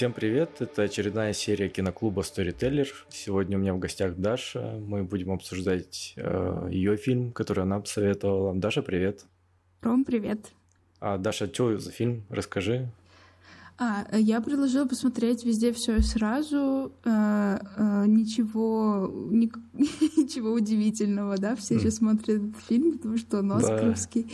Всем привет, это очередная серия киноклуба Storyteller. Сегодня у меня в гостях Даша. Мы будем обсуждать э, ее фильм, который она посоветовала. Даша, привет. Ром, привет. А, Даша, что за фильм? Расскажи. А, я предложила посмотреть везде все сразу. Э, э, ничего, ни, ничего удивительного, да? Все mm. сейчас смотрят этот фильм, потому что он оскаровский. Да.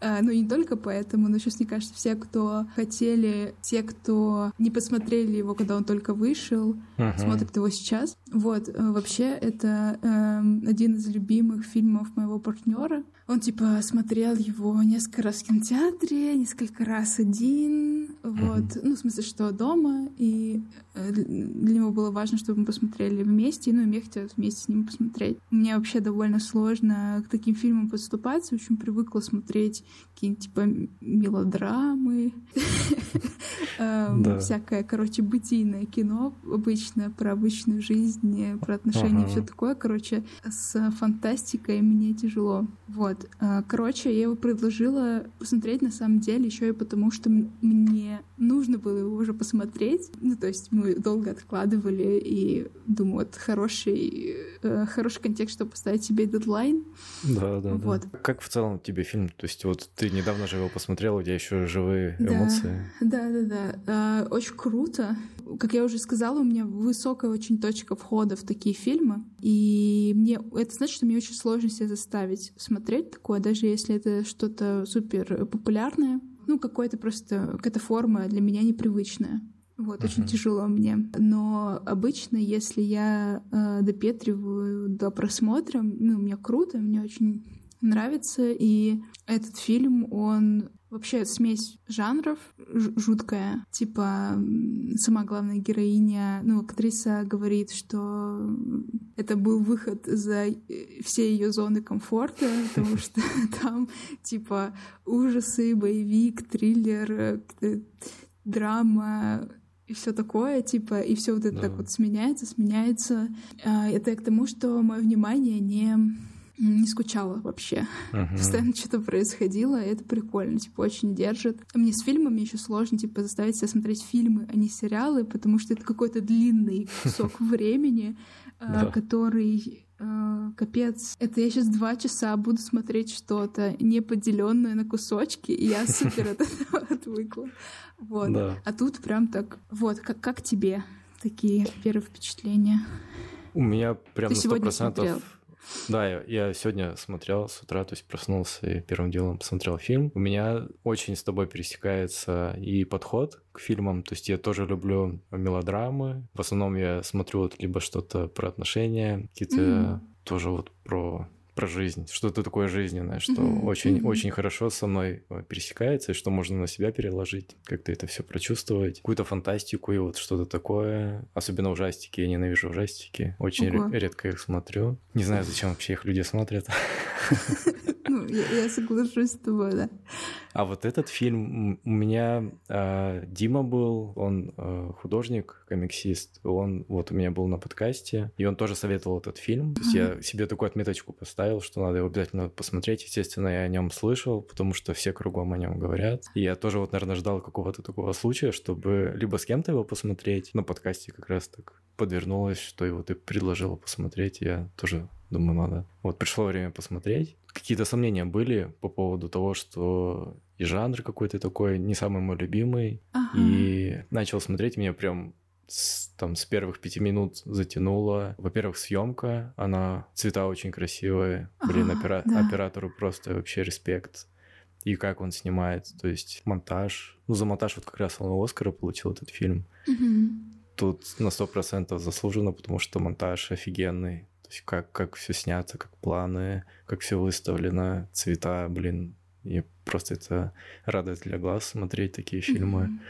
А, ну, не только поэтому, но сейчас, мне кажется, все, кто хотели, те, кто не посмотрели его, когда он только вышел, uh-huh. смотрят его сейчас. Вот, э, вообще, это э, один из любимых фильмов моего партнера. Он, типа, смотрел его несколько раз в кинотеатре, несколько раз один, вот. Ну, в смысле, что дома, и э, для него было важно, чтобы мы посмотрели вместе, ну, и мне хотелось вместе с ним посмотреть. Мне вообще довольно сложно к таким фильмам подступаться, очень привыкла смотреть какие-нибудь типа мелодрамы, эм, всякое, короче, бытийное кино обычно про обычную жизнь, про отношения, все такое, короче, с фантастикой мне тяжело. Вот, э, короче, я его предложила посмотреть на самом деле еще и потому, что мне нужно было его уже посмотреть. Ну, то есть мы долго откладывали, и думаю, вот хороший, э, хороший контекст, чтобы поставить себе дедлайн. Да, да, вот. да. Как в целом тебе фильм? То есть вот ты недавно же его посмотрела, у тебя еще живые эмоции. Да, да, да. да. Очень круто. Как я уже сказала, у меня высокая очень точка входа в такие фильмы. И мне это значит, что мне очень сложно себя заставить смотреть такое, даже если это что-то супер популярное. Ну, какой-то просто какая-то форма для меня непривычная. Вот, uh-huh. очень тяжело мне. Но обычно, если я э, допетриваю до просмотра, ну, мне круто, мне очень нравится. И этот фильм, он вообще смесь жанров жуткая. Типа сама главная героиня, ну, актриса говорит, что это был выход за э, все ее зоны комфорта, потому что там типа ужасы, боевик, триллер, э, драма, и все такое, типа, и все вот это да. так вот сменяется, сменяется. А, это к тому, что мое внимание не не скучала вообще. Uh-huh. Постоянно что-то происходило, и это прикольно, типа, очень держит. Мне с фильмами еще сложно, типа, заставить себя смотреть фильмы, а не сериалы, потому что это какой-то длинный кусок времени, а, который а, капец, это я сейчас два часа буду смотреть что-то не поделенное на кусочки, и я супер от этого отвыкла. Вот. А тут прям так, вот, как, как тебе такие первые впечатления? У меня прям на сто процентов да, я, я сегодня смотрел с утра, то есть проснулся и первым делом посмотрел фильм. У меня очень с тобой пересекается и подход к фильмам, то есть я тоже люблю мелодрамы. В основном я смотрю вот либо что-то про отношения, какие-то mm-hmm. тоже вот про про жизнь, что-то такое жизненное, что mm-hmm. очень mm-hmm. очень хорошо со мной э, пересекается, и что можно на себя переложить, как-то это все прочувствовать, какую-то фантастику и вот что-то такое. Особенно ужастики, я ненавижу ужастики, очень Ого. редко их смотрю. Не знаю, зачем вообще их люди смотрят. Ну, я, я соглашусь с тобой, да. А вот этот фильм у меня э, Дима был, он э, художник, комиксист, он вот у меня был на подкасте, и он тоже советовал этот фильм. То есть я себе такую отметочку поставил, что надо его обязательно посмотреть. Естественно, я о нем слышал, потому что все кругом о нем говорят. И я тоже вот, наверное, ждал какого-то такого случая, чтобы либо с кем-то его посмотреть, на подкасте как раз так подвернулось, что его ты предложила посмотреть, я тоже думаю, надо. Вот пришло время посмотреть. Какие-то сомнения были по поводу того, что и жанр какой-то такой не самый мой любимый. Ага. И начал смотреть, меня прям с, там с первых пяти минут затянуло. Во-первых, съемка, она цвета очень красивые. Ага, Блин, опера- да. оператору просто вообще респект. И как он снимает, то есть монтаж. Ну, за монтаж вот как раз он Оскара получил этот фильм. Угу. Тут на сто процентов заслуженно, потому что монтаж офигенный. То есть как, как все снято, как планы, как все выставлено, цвета, блин, и просто это радость для глаз смотреть такие фильмы.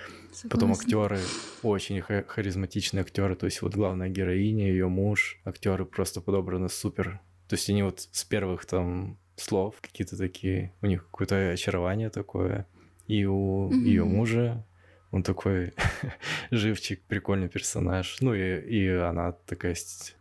Mm-hmm. Потом актеры очень харизматичные актеры, то есть вот главная героиня, ее муж, актеры просто подобраны супер. То есть они вот с первых там слов какие-то такие, у них какое-то очарование такое. И у mm-hmm. ее мужа он такой живчик, прикольный персонаж. Ну и, и она такая,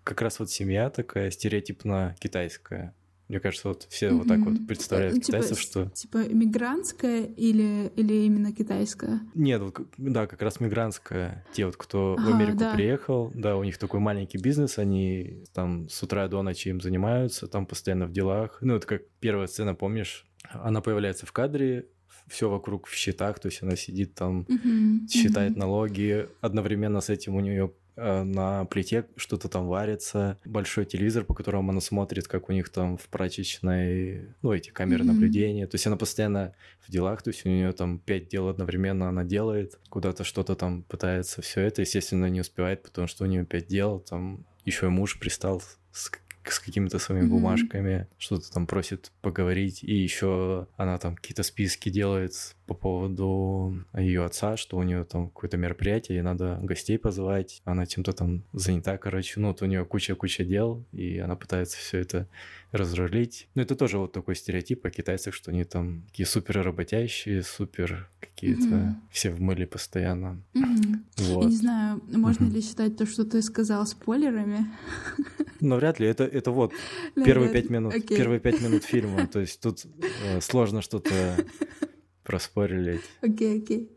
как раз вот семья такая стереотипно китайская. Мне кажется, вот все вот так вот представляют Ну, типа, китайцев, с- что... Типа мигрантская или, или именно китайская? Нет, вот, да, как раз мигрантская. Те вот, кто в Ага, Америку да. приехал, да, у них такой маленький бизнес, они там с утра до ночи им занимаются, там постоянно в делах. Ну, это как первая сцена, помнишь? Она появляется в кадре, все вокруг в счетах, то есть она сидит там, Мгм, считает мгм. налоги, одновременно с этим у нее на плите что-то там варится, большой телевизор, по которому она смотрит, как у них там в прачечной, ну, эти камеры Мгм. наблюдения. То есть она постоянно в делах, то есть у нее там пять дел одновременно она делает, куда-то что-то там пытается, все это, естественно, не успевает, потому что у нее пять дел, там еще и муж пристал с, с какими-то своими Мгм. бумажками, что-то там просит поговорить, и еще она там какие-то списки делает по поводу ее отца, что у нее там какое-то мероприятие, ей надо гостей позвать, она чем-то там занята, короче, ну вот у нее куча-куча дел, и она пытается все это разрулить. Ну это тоже вот такой стереотип о китайцах, что они там такие супер работящие, супер какие-то, Мгм. все в мыле постоянно. Я Вот. не знаю, можно Мгм. ли считать то, что ты сказал спойлерами. Но вряд ли, это, это вот первые пять минут, Окей. первые пять минут фильма, то есть тут э, сложно что-то проспорить. Окей, окей.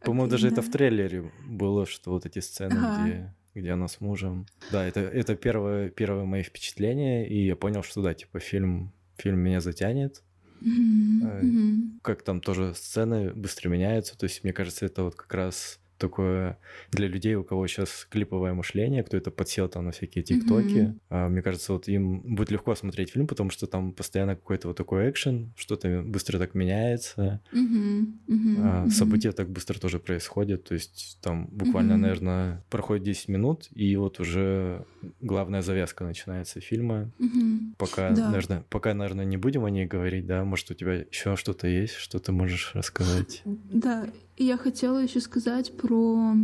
По-моему, даже это в трейлере было, что вот эти сцены, Ага. где, где она с мужем. Да, это, это первое, первое мои впечатления, и я понял, что да, типа фильм, фильм меня затянет. Мгм. Как там тоже сцены быстро меняются, то есть мне кажется, это вот как раз такое для людей, у кого сейчас клиповое мышление, кто это подсел там на всякие тиктоки. А, Мне кажется, вот им будет легко смотреть фильм, потому что там постоянно какой-то вот такой экшен, что-то быстро так меняется. А, мгм. События так быстро тоже происходят, то есть там буквально, Мгм. наверное, проходит 10 минут, и вот уже главная завязка начинается фильма. Мгм. Пока, Да. наверное, пока, наверное, не будем о ней говорить, да? Может, у тебя еще что-то есть, что ты можешь рассказать? Да, и я хотела еще сказать про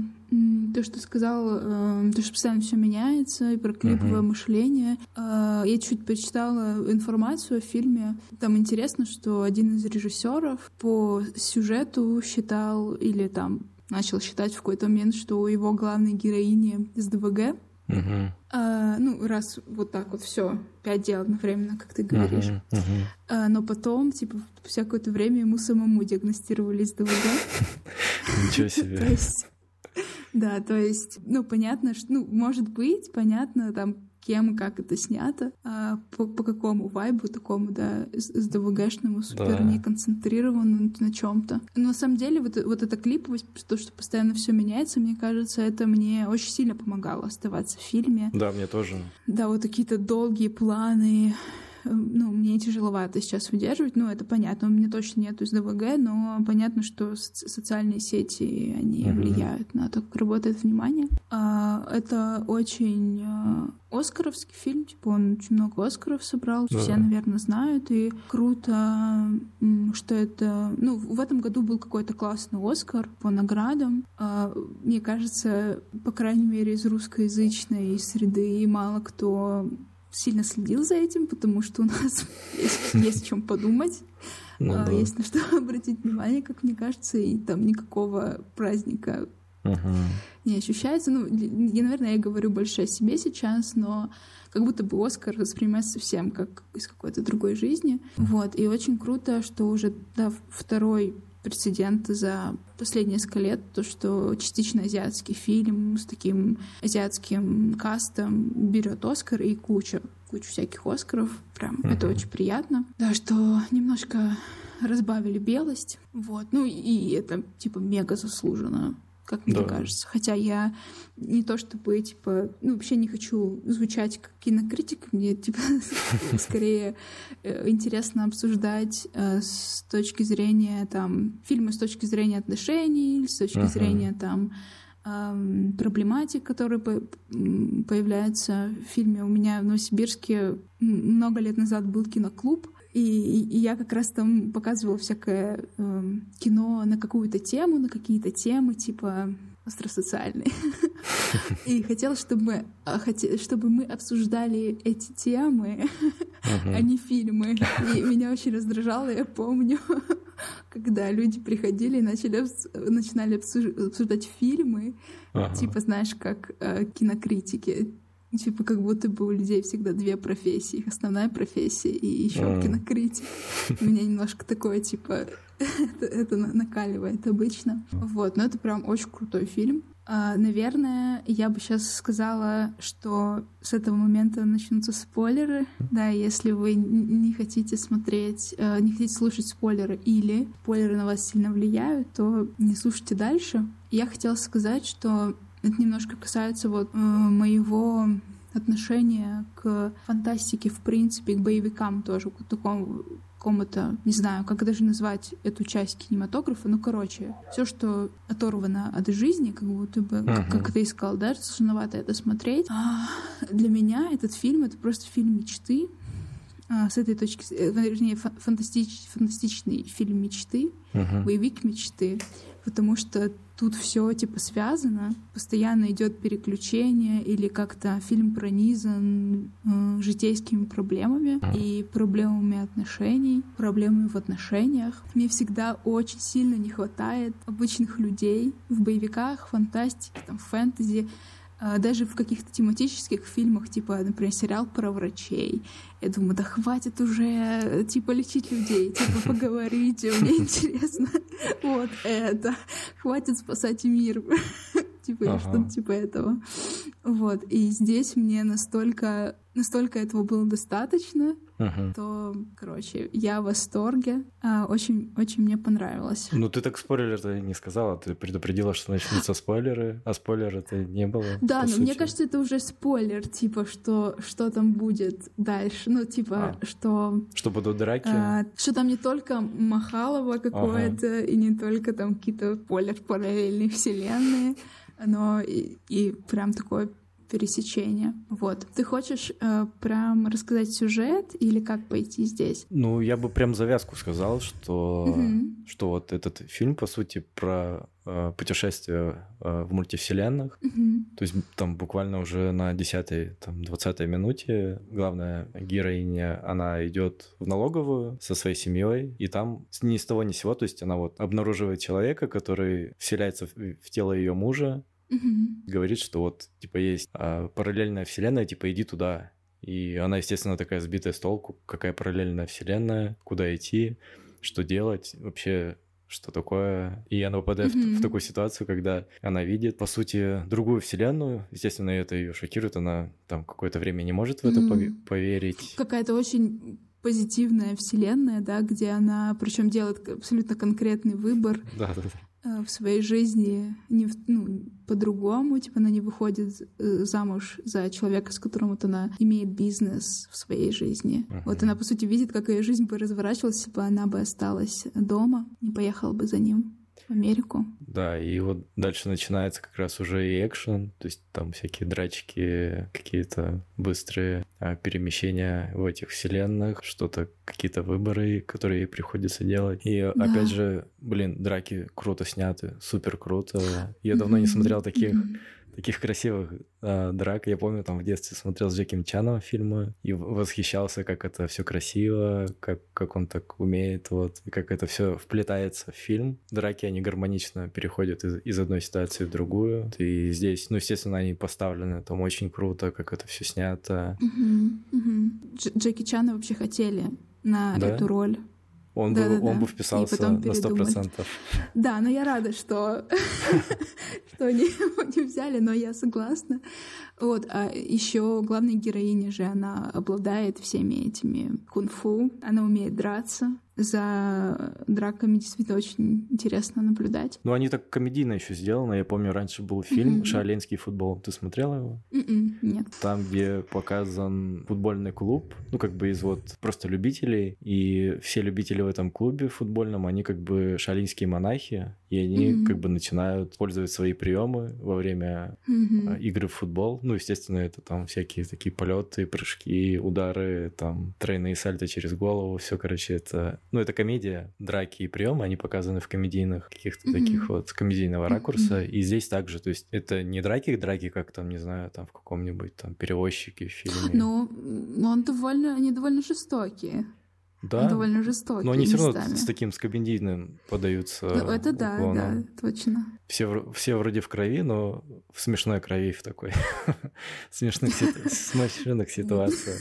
то, что сказал, э, то, что постоянно все меняется, и про клиповое Мгм. мышление. Э, Я чуть почитала информацию о фильме. Там интересно, что один из режиссеров по сюжету считал или там начал считать в какой-то момент, что у его главной героини СДВГ. Мгм. А, ну, раз вот так вот все, пять дел одновременно, как ты говоришь. Мгм. Мгм. А, но потом, типа, спустя какое-то время ему самому диагностировали СДВГ. Ничего То себе. есть, да, то есть, ну, понятно, что, ну, может быть, понятно, там, кем как это снято, а по, по какому вайбу такому, да, с, ДВГшному, супер Да. не концентрированному на чем-то. Но на самом деле вот, вот эта клиповость, то, что постоянно все меняется, мне кажется, это мне очень сильно помогало оставаться в фильме. Да, мне тоже. Да, вот какие-то долгие планы. Ну, мне тяжеловато сейчас выдерживать, ну, это понятно. У меня точно нету СДВГ, но понятно, что соци- социальные сети, они Мгм. влияют на то, как работает внимание. А, это очень а, оскаровский фильм, типа он очень много оскаров собрал, Да. все, наверное, знают, и круто, что это... Ну, в этом году был какой-то классный оскар по наградам. А, Мне кажется, по крайней мере, из русскоязычной среды мало кто сильно следил за этим, потому что у нас есть, есть о чем подумать, Ну а, да. есть на что обратить внимание, как мне кажется, и там никакого праздника Мгм. не ощущается. Ну, я, наверное, я говорю больше о себе сейчас, но как будто бы Оскар воспринимается совсем как из какой-то другой жизни. Вот. И очень круто, что уже да, второй прецедент за последние несколько лет, то, что частично азиатский фильм с таким азиатским кастом берет Оскар и куча, кучу всяких Оскаров. Прям это Мгм. очень приятно. Да, что немножко разбавили белость. Вот. Ну и это типа мега заслуженно как мне Да. кажется. Хотя я не то чтобы, типа, ну, вообще не хочу звучать как кинокритик, мне, типа, скорее э, интересно обсуждать э, с точки зрения, там, фильмы с точки зрения отношений, с точки зрения, там, проблематик, которые появляются в фильме. У меня в Новосибирске много лет назад был киноклуб, и, и- я как раз там показывала всякое эм, кино на какую-то тему, на какие-то темы, типа остросоциальные. И хотела, чтобы мы, а, чтобы мы обсуждали эти темы, а не фильмы. И меня очень раздражало, я помню, когда люди приходили и начали, начинали обсуж- обсуждать фильмы, типа, знаешь, как э, кинокритики. Типа, как будто бы у людей всегда две профессии. Их основная профессия и еще mm. кинокритик. У меня немножко такое, типа, это, это накаливает обычно. Вот, но это прям очень крутой фильм. А, наверное, я бы сейчас сказала, что с этого момента начнутся спойлеры. Да, если вы не хотите смотреть, э, не хотите слушать спойлеры или спойлеры на вас сильно влияют, то не слушайте дальше. Я хотела сказать, что это немножко касается вот э, моего отношения к фантастике, в принципе, к боевикам тоже, к такому какому-то, не знаю, как даже назвать эту часть кинематографа, ну, короче, все, что оторвано от жизни, как будто бы, uh-huh. как, как ты искал, да, сложновато это смотреть. А для меня этот фильм — это просто фильм мечты, а, с этой точки, э, вернее, фантастич, фантастичный фильм мечты, uh-huh. боевик мечты, потому что тут все типа связано, постоянно идет переключение или как-то фильм пронизан э, житейскими проблемами и проблемами отношений, проблемами в отношениях. Мне всегда очень сильно не хватает обычных людей в боевиках, фантастике, там, фэнтези, даже в каких-то тематических фильмах, типа, например, сериал про врачей. Я думаю, да хватит уже, типа, лечить людей, типа, поговорите, мне интересно вот это. Хватит спасать мир. Типа, что-то типа этого. Вот. И здесь мне настолько, настолько этого было достаточно, uh то, короче, я в восторге. А, очень, очень мне понравилось. Ну, ты так спойлер-то не сказала, ты предупредила, что начнутся спойлеры, а спойлера-то не было. Да, но сути. мне кажется, это уже спойлер, типа, что, что там будет дальше. Ну, типа, а. что... Что будут драки? А, что там не только Махалова какое-то, ага. и не только там какие-то спойлер параллельные вселенные, но и, и прям такое пересечения. Вот. Ты хочешь э, прям рассказать сюжет или как пойти здесь? Ну, я бы прям завязку сказал, что, угу. что вот этот фильм, по сути, про э, путешествие э, в мультивселенных. Угу. То есть там буквально уже на 10-й, там, 20-й минуте главная героиня, она идет в налоговую со своей семьей, и там ни с того ни с сего, то есть она вот обнаруживает человека, который вселяется в, в тело ее мужа, Угу. Говорит, что вот, типа, есть а, параллельная вселенная, типа, иди туда. И она, естественно, такая сбитая с толку, какая параллельная вселенная, куда идти, что делать, вообще что такое. И она попадает mm-hmm. в, в такую ситуацию, когда она видит, по сути, другую вселенную. Естественно, это ее шокирует, она там какое-то время не может в это mm-hmm. поверить. Какая-то очень позитивная вселенная, да, где она, причем делает абсолютно конкретный выбор. Да, да, да. Э, в своей жизни не ну, по-другому, типа она не выходит э, замуж за человека, с которым вот она имеет бизнес в своей жизни. Uh-huh. Вот она, по сути, видит, как ее жизнь бы разворачивалась, если бы она бы осталась дома, не поехала бы за ним в Америку. Да, и вот дальше начинается как раз уже и экшен, то есть там всякие драчки, какие-то быстрые а, перемещения в этих вселенных, что-то, какие-то выборы, которые ей приходится делать. И да. опять же, блин, драки круто сняты, супер круто. Я давно не смотрел таких таких красивых э, драк. Я помню, там в детстве смотрел с Джеким Чаном фильмы и восхищался, как это все красиво, как, как он так умеет, вот, и как это все вплетается в фильм. Драки, они гармонично переходят из, из одной ситуации в другую. И здесь, ну, естественно, они поставлены там очень круто, как это все снято. Угу, угу. Джеки Чана вообще хотели на да? эту роль. Он, да, бы, да, он да. бы вписался на сто процентов. Да, но я рада, что, что они его не взяли, но я согласна. Вот, а еще главная героиня же, она обладает всеми этими кунг-фу, она умеет драться, за драками действительно очень интересно наблюдать. Ну, они так комедийно еще сделаны. Я помню, раньше был фильм mm-hmm. «Шаоленский футбол». Ты смотрела его? Mm-mm, нет. Там, где показан футбольный клуб, ну, как бы из вот просто любителей, и все любители в этом клубе футбольном, они как бы шаолинские монахи, и они mm-hmm. как бы начинают использовать свои приемы во время mm-hmm. игры в футбол. Ну, естественно, это там всякие такие полеты, прыжки, удары, там тройные сальто через голову, все, короче, это ну, это комедия, драки и приемы, они показаны в комедийных каких-то mm-hmm. таких вот комедийного ракурса. Mm-hmm. И здесь также, то есть это не драки, драки, как там, не знаю, там в каком-нибудь там перевозчике в фильме. Ну, но он довольно, они довольно жестокие. Да. Он довольно жестокий Но они все местами. равно с таким с комедийным подаются. Ну, это да, уклоном. да, точно. Все, все вроде в крови, но в смешной крови в такой. смешных, смешных ситуациях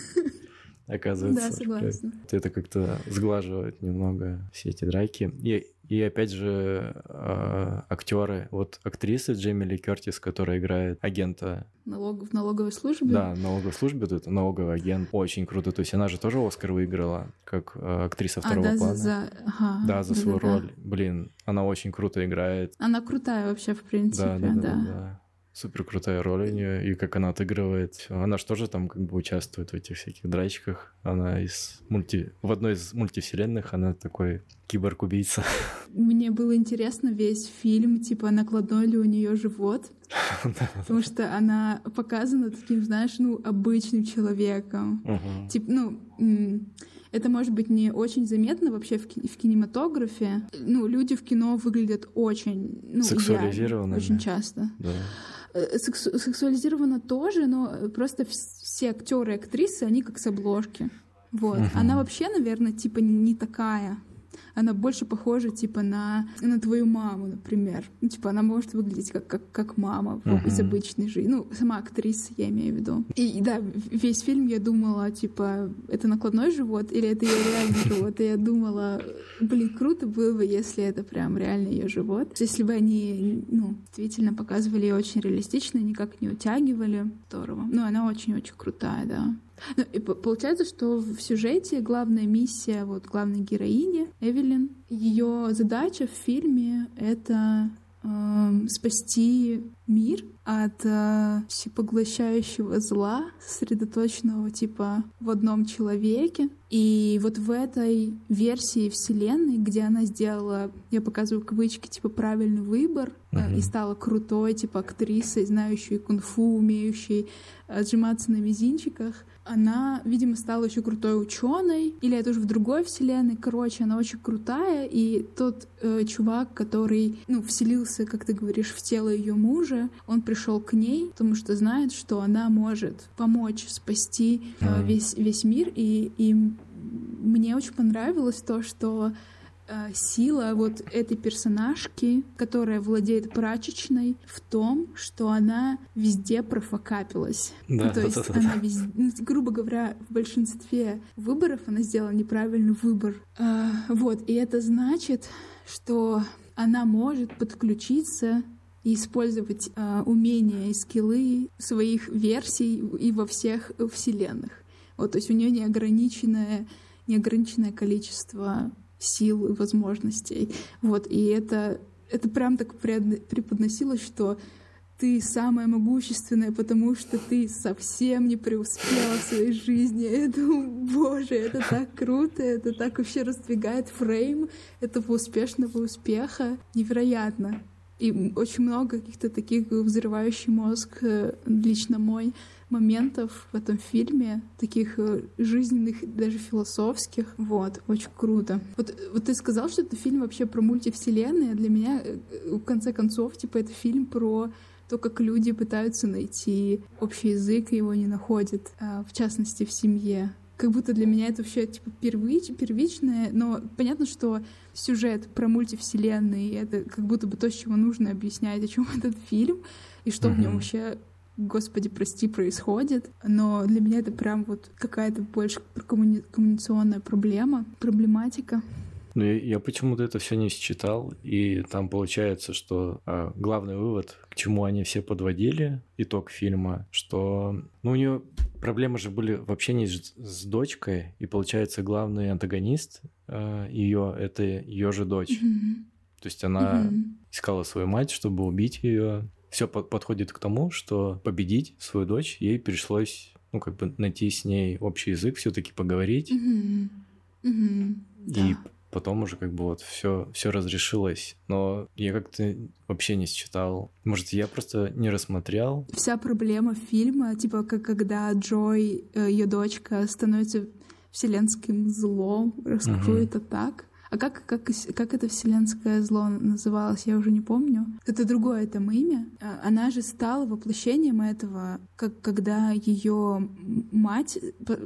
оказывается. Да, в согласна. Это как-то сглаживает немного все эти драки. И, и опять же, актеры. Вот актриса Джейми Ли Кертис, которая играет агента, Налог, в налоговой службе. да, налоговой службе, вот это налоговый агент, очень круто. То есть она же тоже Оскар выиграла, как э, актриса А, второго да, за, плана. за- ага, Да, за свою да-да-да. роль. Блин, она очень круто играет. Она крутая вообще, в принципе, Да, да, да. да, да, да. Супер крутая роль у нее, и как она отыгрывает. Она же тоже там как бы участвует в этих всяких драчках. Она из мульти... В одной из мультивселенных она такой киборг-убийца. Мне было интересно весь фильм, типа, накладной ли у нее живот, потому что она показана таким, знаешь, ну, обычным человеком. Типа, ну, это может быть не очень заметно вообще в, в кинематографе. Ну, люди в кино выглядят очень, ну, Сексуализированными. очень часто. Да. Э, сексу- сексуализировано тоже, но просто вс- все актеры и актрисы, они как с обложки. Вот. Мгм. Она вообще, наверное, типа не такая. Она больше похожа, типа, на, на твою маму, например. Ну, типа, она может выглядеть как, как, как мама Мгм. из обычной жизни. Ну, сама актриса, я имею в виду. И, и да, весь фильм я думала, типа, это накладной живот или это ее реальный живот? И я думала, блин, круто было бы, если это прям реально ее живот. Если бы они, ну, действительно показывали ее очень реалистично, никак не утягивали. Здорово. Ну, она очень-очень крутая, да. Ну, и по- получается, что в сюжете главная миссия вот главной героини Эвелин, ее задача в фильме это эм, спасти мир от э, всепоглощающего зла, сосредоточенного типа в одном человеке. И вот в этой версии вселенной, где она сделала, я показываю кавычки, типа правильный выбор э, Мгм. и стала крутой, типа актрисой, знающей кунг-фу, умеющей отжиматься на мизинчиках. Она, видимо, стала еще крутой ученой, или это уже в другой вселенной. Короче, она очень крутая, и тот э, чувак, который, ну, вселился, как ты говоришь, в тело ее мужа, он пришел к ней, потому что знает, что она может помочь спасти э, весь весь мир, и, и мне очень понравилось то, что э, сила вот этой персонажки, которая владеет прачечной, в том, что она везде профокапилась. Да, Ну, то есть да, да, да. она везде, ну, грубо говоря, в большинстве выборов она сделала неправильный выбор. А, вот, и это значит, что она может подключиться и использовать а, умения и скиллы своих версий и во всех вселенных. Вот, то есть у нее неограниченное, неограниченное количество сил и возможностей. Вот, и это, это прям так преподносилось, что ты самая могущественная, потому что ты совсем не преуспела в своей жизни. Думаю, боже, это так круто, это так вообще раздвигает фрейм этого успешного успеха. Невероятно. И очень много каких-то таких взрывающих мозг, э, лично мой, моментов в этом фильме, таких э, жизненных, даже философских. Вот, очень круто. Вот, вот ты сказал, что это фильм вообще про мультивселенные, а для меня, э, в конце концов, типа, это фильм про то, как люди пытаются найти общий язык и его не находят, а, в частности, в семье. Как будто для меня это вообще типа первич, первичное, но понятно, что сюжет про мультивселенные — это как будто бы то, с чего нужно объяснять, о чем этот фильм, и что в нем вообще Господи, прости, происходит. Но для меня это прям вот какая-то больше коммуни- коммуникационная проблема, проблематика. Ну, я, я почему-то это все не считал, и там получается, что а, главный вывод, к чему они все подводили, итог фильма, что ну, у нее проблемы же были в общении с, с дочкой, и получается главный антагонист ее это ее же дочь. Мгм. То есть она Мгм. искала свою мать, чтобы убить ее. Все подходит к тому, что победить свою дочь ей пришлось, ну, как бы найти с ней общий язык, все-таки поговорить. Мгм. Мгм. И Да. Потом уже как бы вот все, все разрешилось. Но я как-то вообще не считал. Может, я просто не рассмотрел. Вся проблема фильма, типа, как когда Джой, ее дочка, становится вселенским злом, Мгм. это так, А как, как, как это вселенское зло называлось, я уже не помню. Это другое этому имя. А, она же стала воплощением этого, как когда ее мать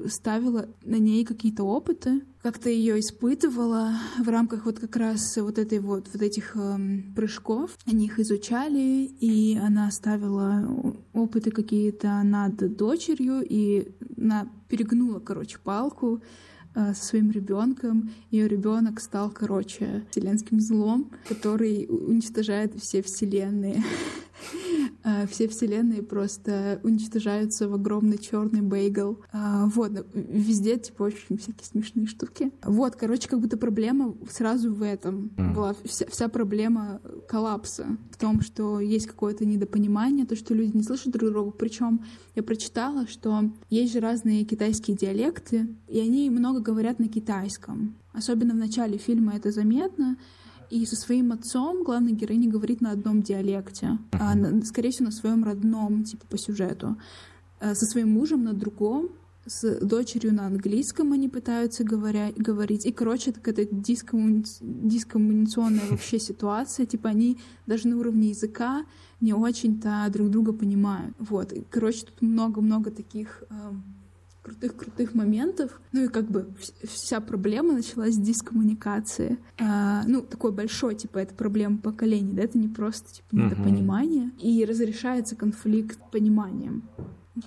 ставила на ней какие-то опыты, как-то ее испытывала в рамках вот как раз вот этой вот вот этих э, прыжков. Они их изучали, и она ставила опыты какие-то над дочерью и на перегнула, короче, палку со своим ребенком. Ее ребенок стал, короче, вселенским злом, который уничтожает все вселенные. Э, все вселенные просто уничтожаются в огромный черный бейгл. Э, вот, ну, везде, типа, очень всякие смешные штуки. Вот, короче, как будто проблема сразу в этом была. Вся, вся проблема коллапса в том, что есть какое-то недопонимание, то, что люди не слышат друг друга. Причем я прочитала, что есть же разные китайские диалекты, и они много говорят на китайском. Особенно в начале фильма это заметно. И со своим отцом главная героиня говорит на одном диалекте, а, на, скорее всего, на своем родном, типа по сюжету. А со своим мужем на другом, с дочерью на английском они пытаются говоря, говорить. И, короче, это какая-то дискоммуни... дискоммуникационная вообще ситуация. Типа они даже на уровне языка не очень-то друг друга понимают. Вот. И, короче, тут много-много таких крутых-крутых моментов. Ну и как бы вся проблема началась с дискоммуникации. А, ну, такой большой, типа, это проблема поколений, да, это не просто, типа, недопонимание. Угу. И разрешается конфликт пониманием,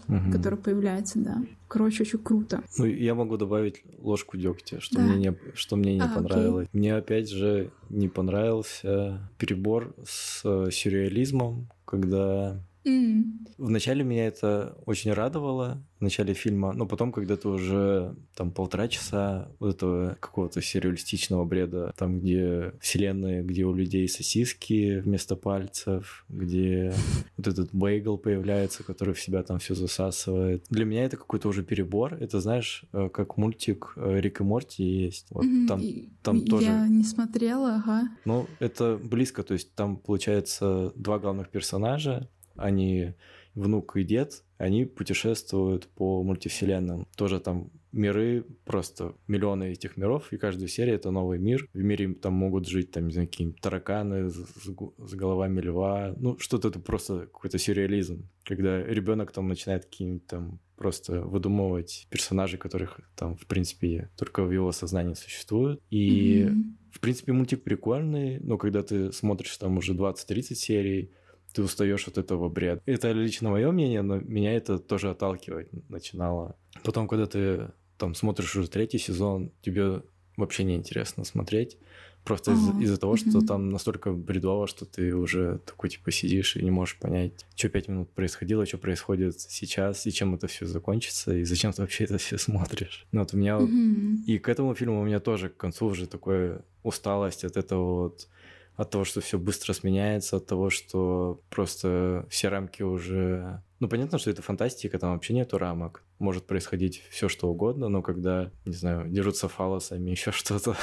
угу. который появляется, да. Короче, очень круто. Ну, я могу добавить ложку дегтя, что да. мне не, что мне не а, понравилось. Окей. Мне опять же не понравился перебор с э, сюрреализмом, когда Mm. Вначале меня это очень радовало, в начале фильма, но потом, когда ты уже там полтора часа вот этого какого-то сюрреалистичного бреда, там, где вселенная, где у людей сосиски вместо пальцев, где вот этот бейгл появляется, который в себя там все засасывает. Для меня это какой-то уже перебор. Это, знаешь, э, как мультик э, Рик и Морти есть. Вот mm-hmm. там, там Я тоже... Я не смотрела, ага. Ну, это близко, то есть там, получается, два главных персонажа, они внук и дед, они путешествуют по мультивселенным. Тоже там миры, просто миллионы этих миров, и каждая серия — это новый мир. В мире там могут жить, там, не знаю, какие-нибудь тараканы с, с головами льва. Ну, что-то это просто какой-то сюрреализм. Когда ребенок там начинает какие-нибудь там просто выдумывать персонажей, которых там, в принципе, только в его сознании существуют. И, mm-hmm. в принципе, мультик прикольный, но когда ты смотришь там уже 20-30 серий, ты устаешь от этого бреда. Это лично мое мнение, но меня это тоже отталкивать начинало. Потом, когда ты там смотришь уже третий сезон, тебе вообще не интересно смотреть. Просто из- из-за того, что mm-hmm. там настолько бредово, что ты уже такой типа сидишь и не можешь понять, что пять минут происходило, что происходит сейчас, и чем это все закончится, и зачем ты вообще это все смотришь. Ну вот у меня mm-hmm. и к этому фильму у меня тоже к концу уже такая усталость от этого вот от того, что все быстро сменяется, от того, что просто все рамки уже... Ну, понятно, что это фантастика, там вообще нету рамок. Может происходить все что угодно, но когда, не знаю, дерутся фалосами, еще что-то,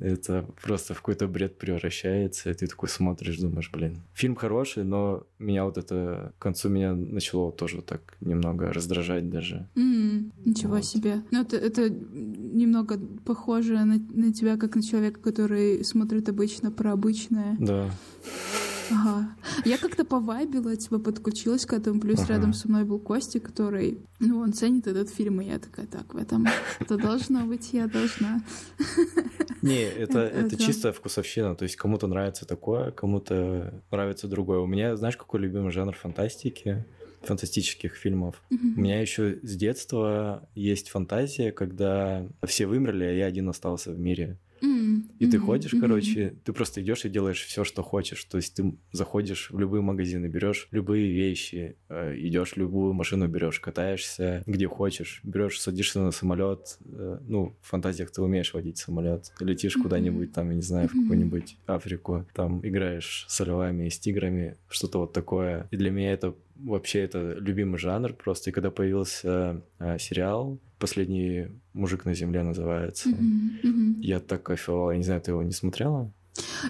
это просто в какой-то бред превращается, и ты такой смотришь, думаешь, блин. Фильм хороший, но меня вот это к концу меня начало тоже так немного раздражать даже. Mm, ничего вот. себе. Ну, это, это немного похоже на, на тебя, как на человека, который смотрит обычно про обычное. Да. Ага. Я как-то повайбила, типа подключилась к этому, плюс ага. рядом со мной был Костя, который, ну, он ценит этот фильм, и я такая, так, в этом это должно быть, я должна. Не, это, это чисто вкусовщина, то есть кому-то нравится такое, кому-то нравится другое. У меня, знаешь, какой любимый жанр фантастики? фантастических фильмов. Mm-hmm. У меня еще с детства есть фантазия, когда все вымерли, а я один остался в мире. И ты ходишь, короче, ты просто идешь и делаешь все, что хочешь. То есть ты заходишь в любые магазины, берешь любые вещи, э, идешь любую машину берешь, катаешься где хочешь, берешь, садишься на самолет. Э, ну, в фантазиях ты умеешь водить самолет, летишь куда-нибудь там, я не знаю, в какую-нибудь Африку, там играешь с львами, с тиграми, что-то вот такое. И для меня это вообще это любимый жанр просто. И когда появился э, сериал «Последний мужик на земле» называется, mm-hmm. Mm-hmm. я так кайфовала. Я не знаю, ты его не смотрела?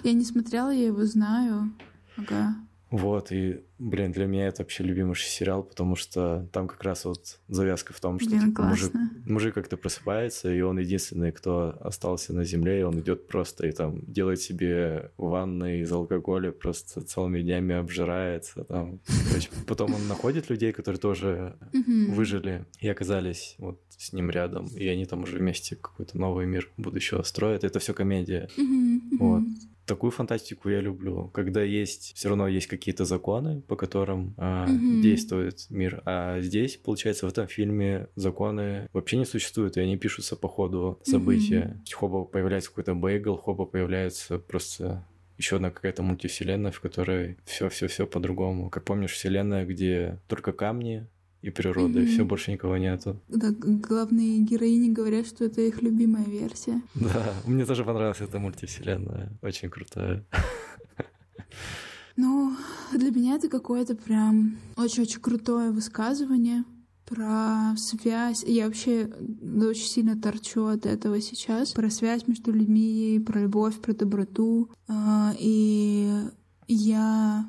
Я не смотрела, я его знаю. Ага. Вот, и, блин, для меня это вообще любимый сериал, потому что там как раз вот завязка в том, что Блин, типа, мужик, мужик как-то просыпается, и он единственный, кто остался на земле, и он идет просто и там делает себе ванны из алкоголя, просто целыми днями обжирается. Там. Есть потом он находит людей, которые тоже выжили и оказались вот с ним рядом, и они там уже вместе какой-то новый мир будущего строят. Это все комедия. Вот. Такую фантастику я люблю, когда есть все равно есть какие-то законы, по которым а, Мгм. действует мир, а здесь, получается, в этом фильме законы вообще не существуют, и они пишутся по ходу события. Есть Хоба появляется какой-то бейгл, хоба появляется просто еще одна какая-то мультивселенная, в которой все-все-все по-другому. Как помнишь, вселенная, где только камни и природа, и Мгм. все больше никого нету. Да, главные героини говорят, что это их любимая версия. Да, мне тоже понравилась эта мультивселенная, очень крутая. Ну, для меня это какое-то прям очень-очень крутое высказывание про связь. Я вообще очень сильно торчу от этого сейчас. Про связь между людьми, про любовь, про доброту. А, И я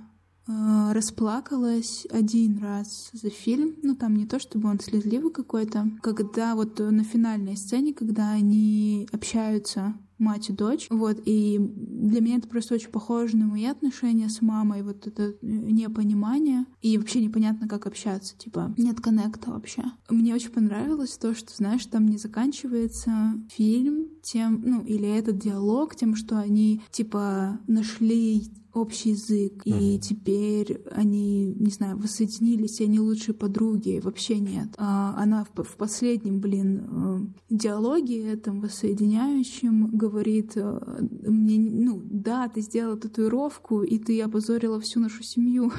расплакалась один раз за фильм. Ну, там не то, чтобы он слезливый какой-то. Когда вот на финальной сцене, когда они общаются мать и дочь. Вот, и для меня это просто очень похоже на мои отношения с мамой, вот это э, непонимание, и вообще непонятно, как общаться, типа, нет коннекта вообще. Мне очень понравилось то, что, знаешь, там не заканчивается фильм тем, ну, или этот диалог тем, что они, типа, нашли общий язык, и Мгм. теперь они, не знаю, воссоединились, и они лучшие подруги. Вообще нет. А она в, в последнем, блин, э, диалоге этом воссоединяющем говорит э, мне, ну, да, ты сделала татуировку, и ты опозорила всю нашу семью.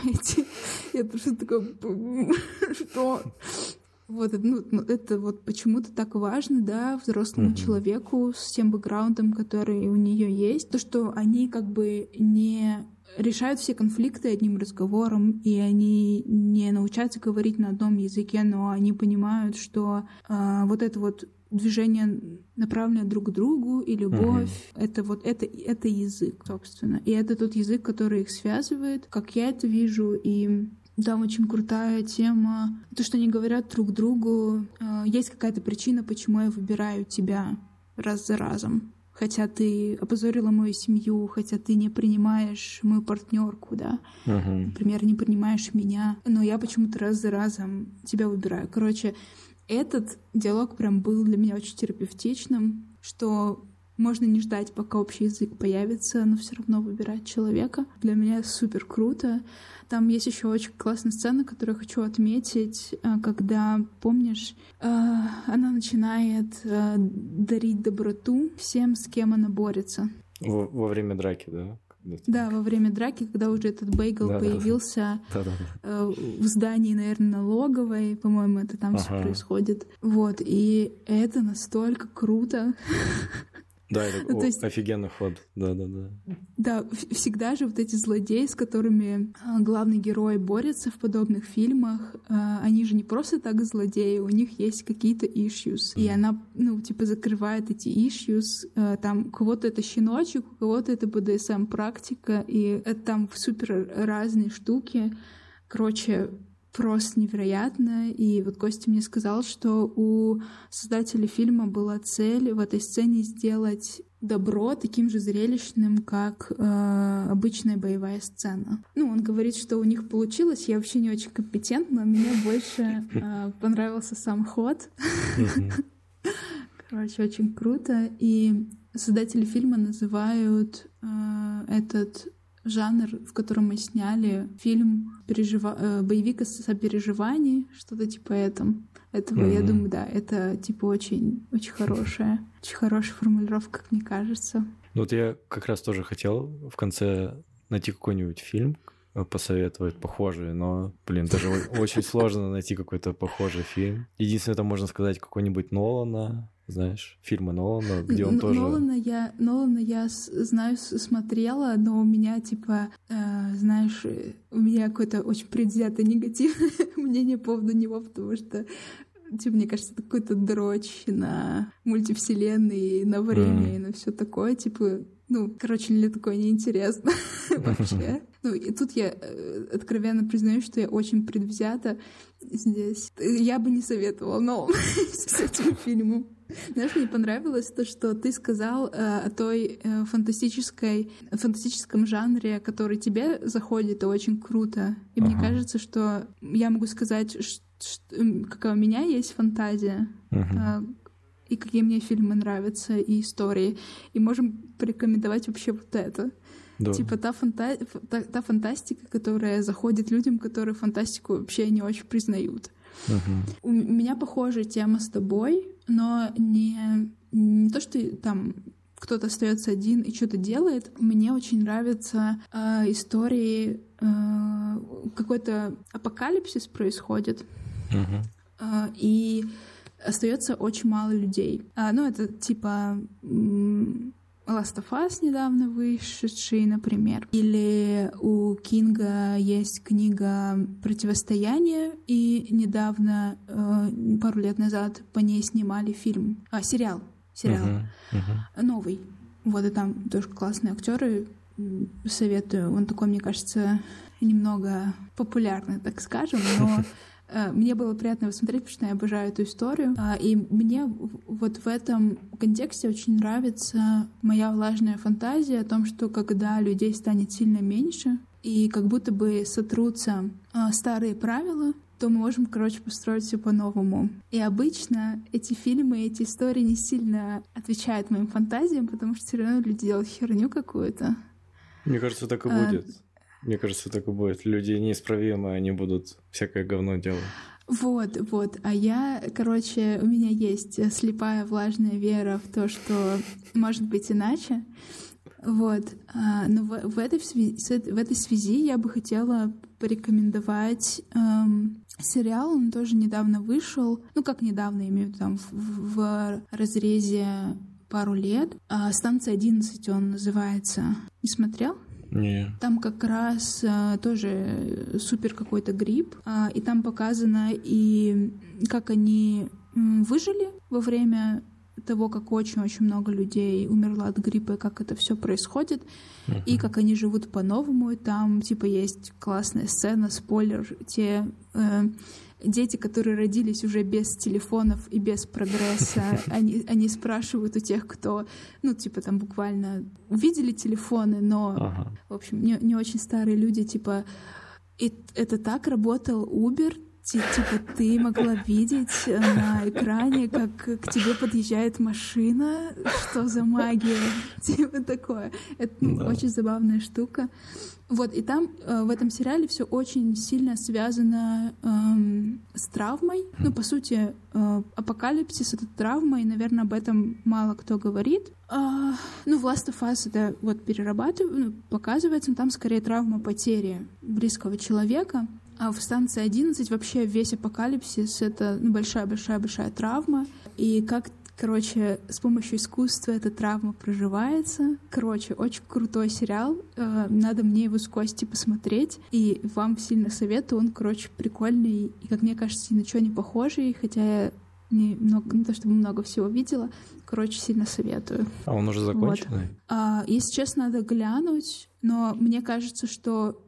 Я просто такая, «Б- что? Вот, это, ну, ну, это вот почему-то так важно, да, взрослому Мгм. человеку с тем бэкграундом, который у нее есть. То, что они как бы не решают все конфликты одним разговором, и они не научаются говорить на одном языке, но они понимают, что а, вот это вот движение направленное друг к другу и любовь это вот это это язык собственно и это тот язык который их связывает как я это вижу и там очень крутая тема то что они говорят друг другу э, есть какая-то причина почему я выбираю тебя раз за разом хотя ты опозорила мою семью хотя ты не принимаешь мою партнерку да Мгм. например, не принимаешь меня, но я почему-то раз за разом тебя выбираю. Короче, этот диалог прям был для меня очень терапевтичным, что можно не ждать, пока общий язык появится, но все равно выбирать человека. Для меня супер круто. Там есть еще очень классная сцена, которую я хочу отметить, а, когда, помнишь, а, она начинает а, дарить доброту всем, с кем она борется. Во, во время драки, да? Да, во время драки, когда уже этот бейгл Да-да-да. появился, Да-да-да. э, в здании, наверное, налоговой, по-моему, это там все Ага. происходит. Вот, и это настолько круто. Да, это Ну, есть- офигенный ход. Да-да-да. Да, всегда же вот эти злодеи, с которыми а, главный герой борется в подобных фильмах, а, они же не просто так злодеи, у них есть какие-то issues. И она, ну, типа, закрывает эти issues. А, Там у кого-то это щеночек, у кого-то это БДСМ-практика, и это там супер разные штуки. Короче, просто невероятно. И вот Костя мне сказал, что у создателей фильма была цель в этой сцене сделать добро таким же зрелищным, как э, обычная боевая сцена. Ну, он говорит, что у них получилось. Я вообще не очень компетентна. Мне больше э, понравился сам ход. Короче, очень круто. И создатели фильма называют э, этот жанр, в котором мы сняли фильм пережива... э, боевик о сопереживании, что-то типа этом. Этого, я Мгм. думаю, да, это типа очень, очень хорошая, очень хорошая формулировка, как мне кажется. Ну вот я как раз тоже хотел в конце найти какой-нибудь фильм, э, посоветовать похожий, но, блин, даже очень сложно найти какой-то похожий фильм. Единственное, это можно сказать какой-нибудь Нолана, знаешь, фильмы Нолана, где он Н- тоже... Нолана я, Нолана я знаю, смотрела, но у меня, типа, э, знаешь, у меня какое-то очень предвзятое негативное мнение по поводу него, потому что, типа, мне кажется, это какой-то дрочь на мультивселенной, на время Мгм. и на все такое, типа, ну, короче, мне такое неинтересно. вообще. Ну, и тут я э, откровенно признаю, что я очень предвзята здесь. Я бы не советовала, но с этим фильмом. Знаешь, мне понравилось то, что ты сказал э, о той э, фантастической, фантастическом жанре, который тебе заходит, и очень круто. И ага. мне кажется, что я могу сказать, что, какая у меня есть фантазия, ага. э, и какие мне фильмы нравятся, и истории. И можем порекомендовать вообще вот это. Да. Типа та, фанта... та, та фантастика, которая заходит людям, которые фантастику вообще не очень признают. Угу. У меня похожая тема с тобой, но не, не то, что там кто-то остается один и что-то делает. Мне очень нравятся э, истории, э, какой-то апокалипсис происходит. Угу. Э, и остается очень мало людей. А, ну, это типа Last of Us недавно вышедший, например. Или у Кинга есть книга «Противостояние», и недавно, э, пару лет назад, по ней снимали фильм, а, сериал, сериал, uh-huh, uh-huh. новый. Вот, и там тоже классные актеры, советую. Он такой, мне кажется, немного популярный, так скажем, но мне было приятно его смотреть, потому что я обожаю эту историю. А, и мне вот в этом контексте очень нравится моя влажная фантазия о том, что когда людей станет сильно меньше, и как будто бы сотрутся а, старые правила, то мы можем, короче, построить все по-новому. И обычно эти фильмы, эти истории не сильно отвечают моим фантазиям, потому что все равно люди делают херню какую-то. Мне кажется, так и а, будет. Мне кажется, так и будет. Люди неисправимые, они будут всякое говно делать. Вот, вот. А я, короче, у меня есть слепая влажная вера в то, что может быть иначе. Вот. А, но в, в, этой, в этой связи я бы хотела порекомендовать эм, сериал. Он тоже недавно вышел. Ну, как недавно, имею в виду, там, в, в разрезе пару лет. А, «Станция 11» он называется. Не смотрел? Не. Там как раз а, тоже супер какой-то грипп, а, и там показано и как они выжили во время того, как очень-очень много людей умерло от гриппа, и как это все происходит, uh-huh. и как они живут по-новому. И там, типа, есть классная сцена, спойлер, те э, дети, которые родились уже без телефонов и без прогресса, они, они спрашивают у тех, кто, ну, типа, там буквально увидели телефоны, но, ага. в общем, не, не очень старые люди, типа, и это так работал Uber, Типа ты могла видеть на экране, как к тебе подъезжает машина, что за магия, типа такое. Это ну, да. очень забавная штука. Вот, и там э, в этом сериале все очень сильно связано эм, с травмой. Ну, по сути, э, апокалипсис — это травма, и, наверное, об этом мало кто говорит. А, ну, в Last of Us это вот перерабатывает, ну, показывается, но там скорее травма потери близкого человека. А в станции 11 вообще весь апокалипсис — это большая-большая-большая травма. И как Короче, с помощью искусства эта травма проживается. Короче, очень крутой сериал. Э, надо мне его с Костей посмотреть. И вам сильно советую. Он, короче, прикольный. И, как мне кажется, ни на что не похожий. Хотя я не, много, не то чтобы много всего видела. Короче, сильно советую. А он уже законченный? Вот. А, если честно, надо глянуть. Но мне кажется, что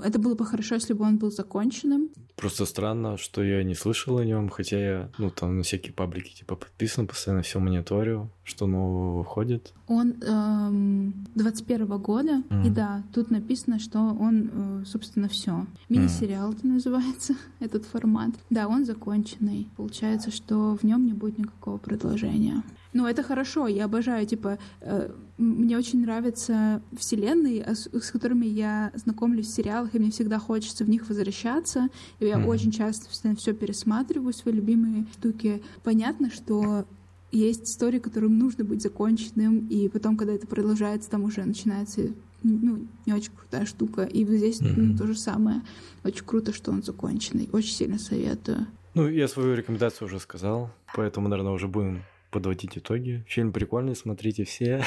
это было бы хорошо, если бы он был законченным. Просто странно, что я не слышал о нем, хотя я, ну, там на всякие паблики типа подписан, постоянно все мониторю, что нового выходит. Он эм, 21 года, mm. и да, тут написано, что он, э, собственно, все. Мини-сериал mm. это называется, этот формат. Да, он законченный. Получается, что в нем не будет никакого продолжения. Ну, это хорошо, я обожаю, типа, э, мне очень нравятся вселенные, с, с которыми я знакомлюсь в сериалах, и мне всегда хочется в них возвращаться. И я mm-hmm. очень часто все пересматриваю, свои любимые штуки. Понятно, что есть истории, которым нужно быть законченным, и потом, когда это продолжается, там уже начинается ну, не очень крутая штука. И вот здесь mm-hmm. ну, то же самое. Очень круто, что он законченный. Очень сильно советую. Ну, я свою рекомендацию уже сказал, поэтому, наверное, уже будем подводить итоги. Фильм прикольный, смотрите все.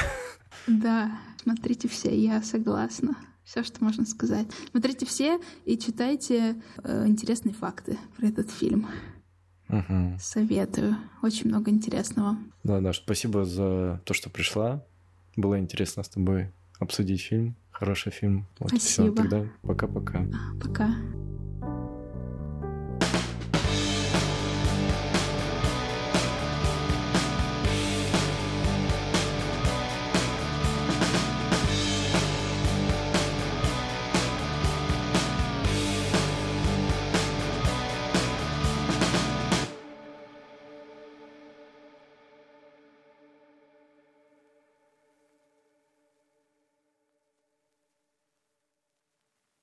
Да, смотрите все, я согласна. Все, что можно сказать. Смотрите все и читайте э, интересные факты про этот фильм. Угу. Советую. Очень много интересного. Да, да, спасибо за то, что пришла. Было интересно с тобой обсудить фильм. Хороший фильм. Вот Спасибо. Все, тогда пока-пока. Пока.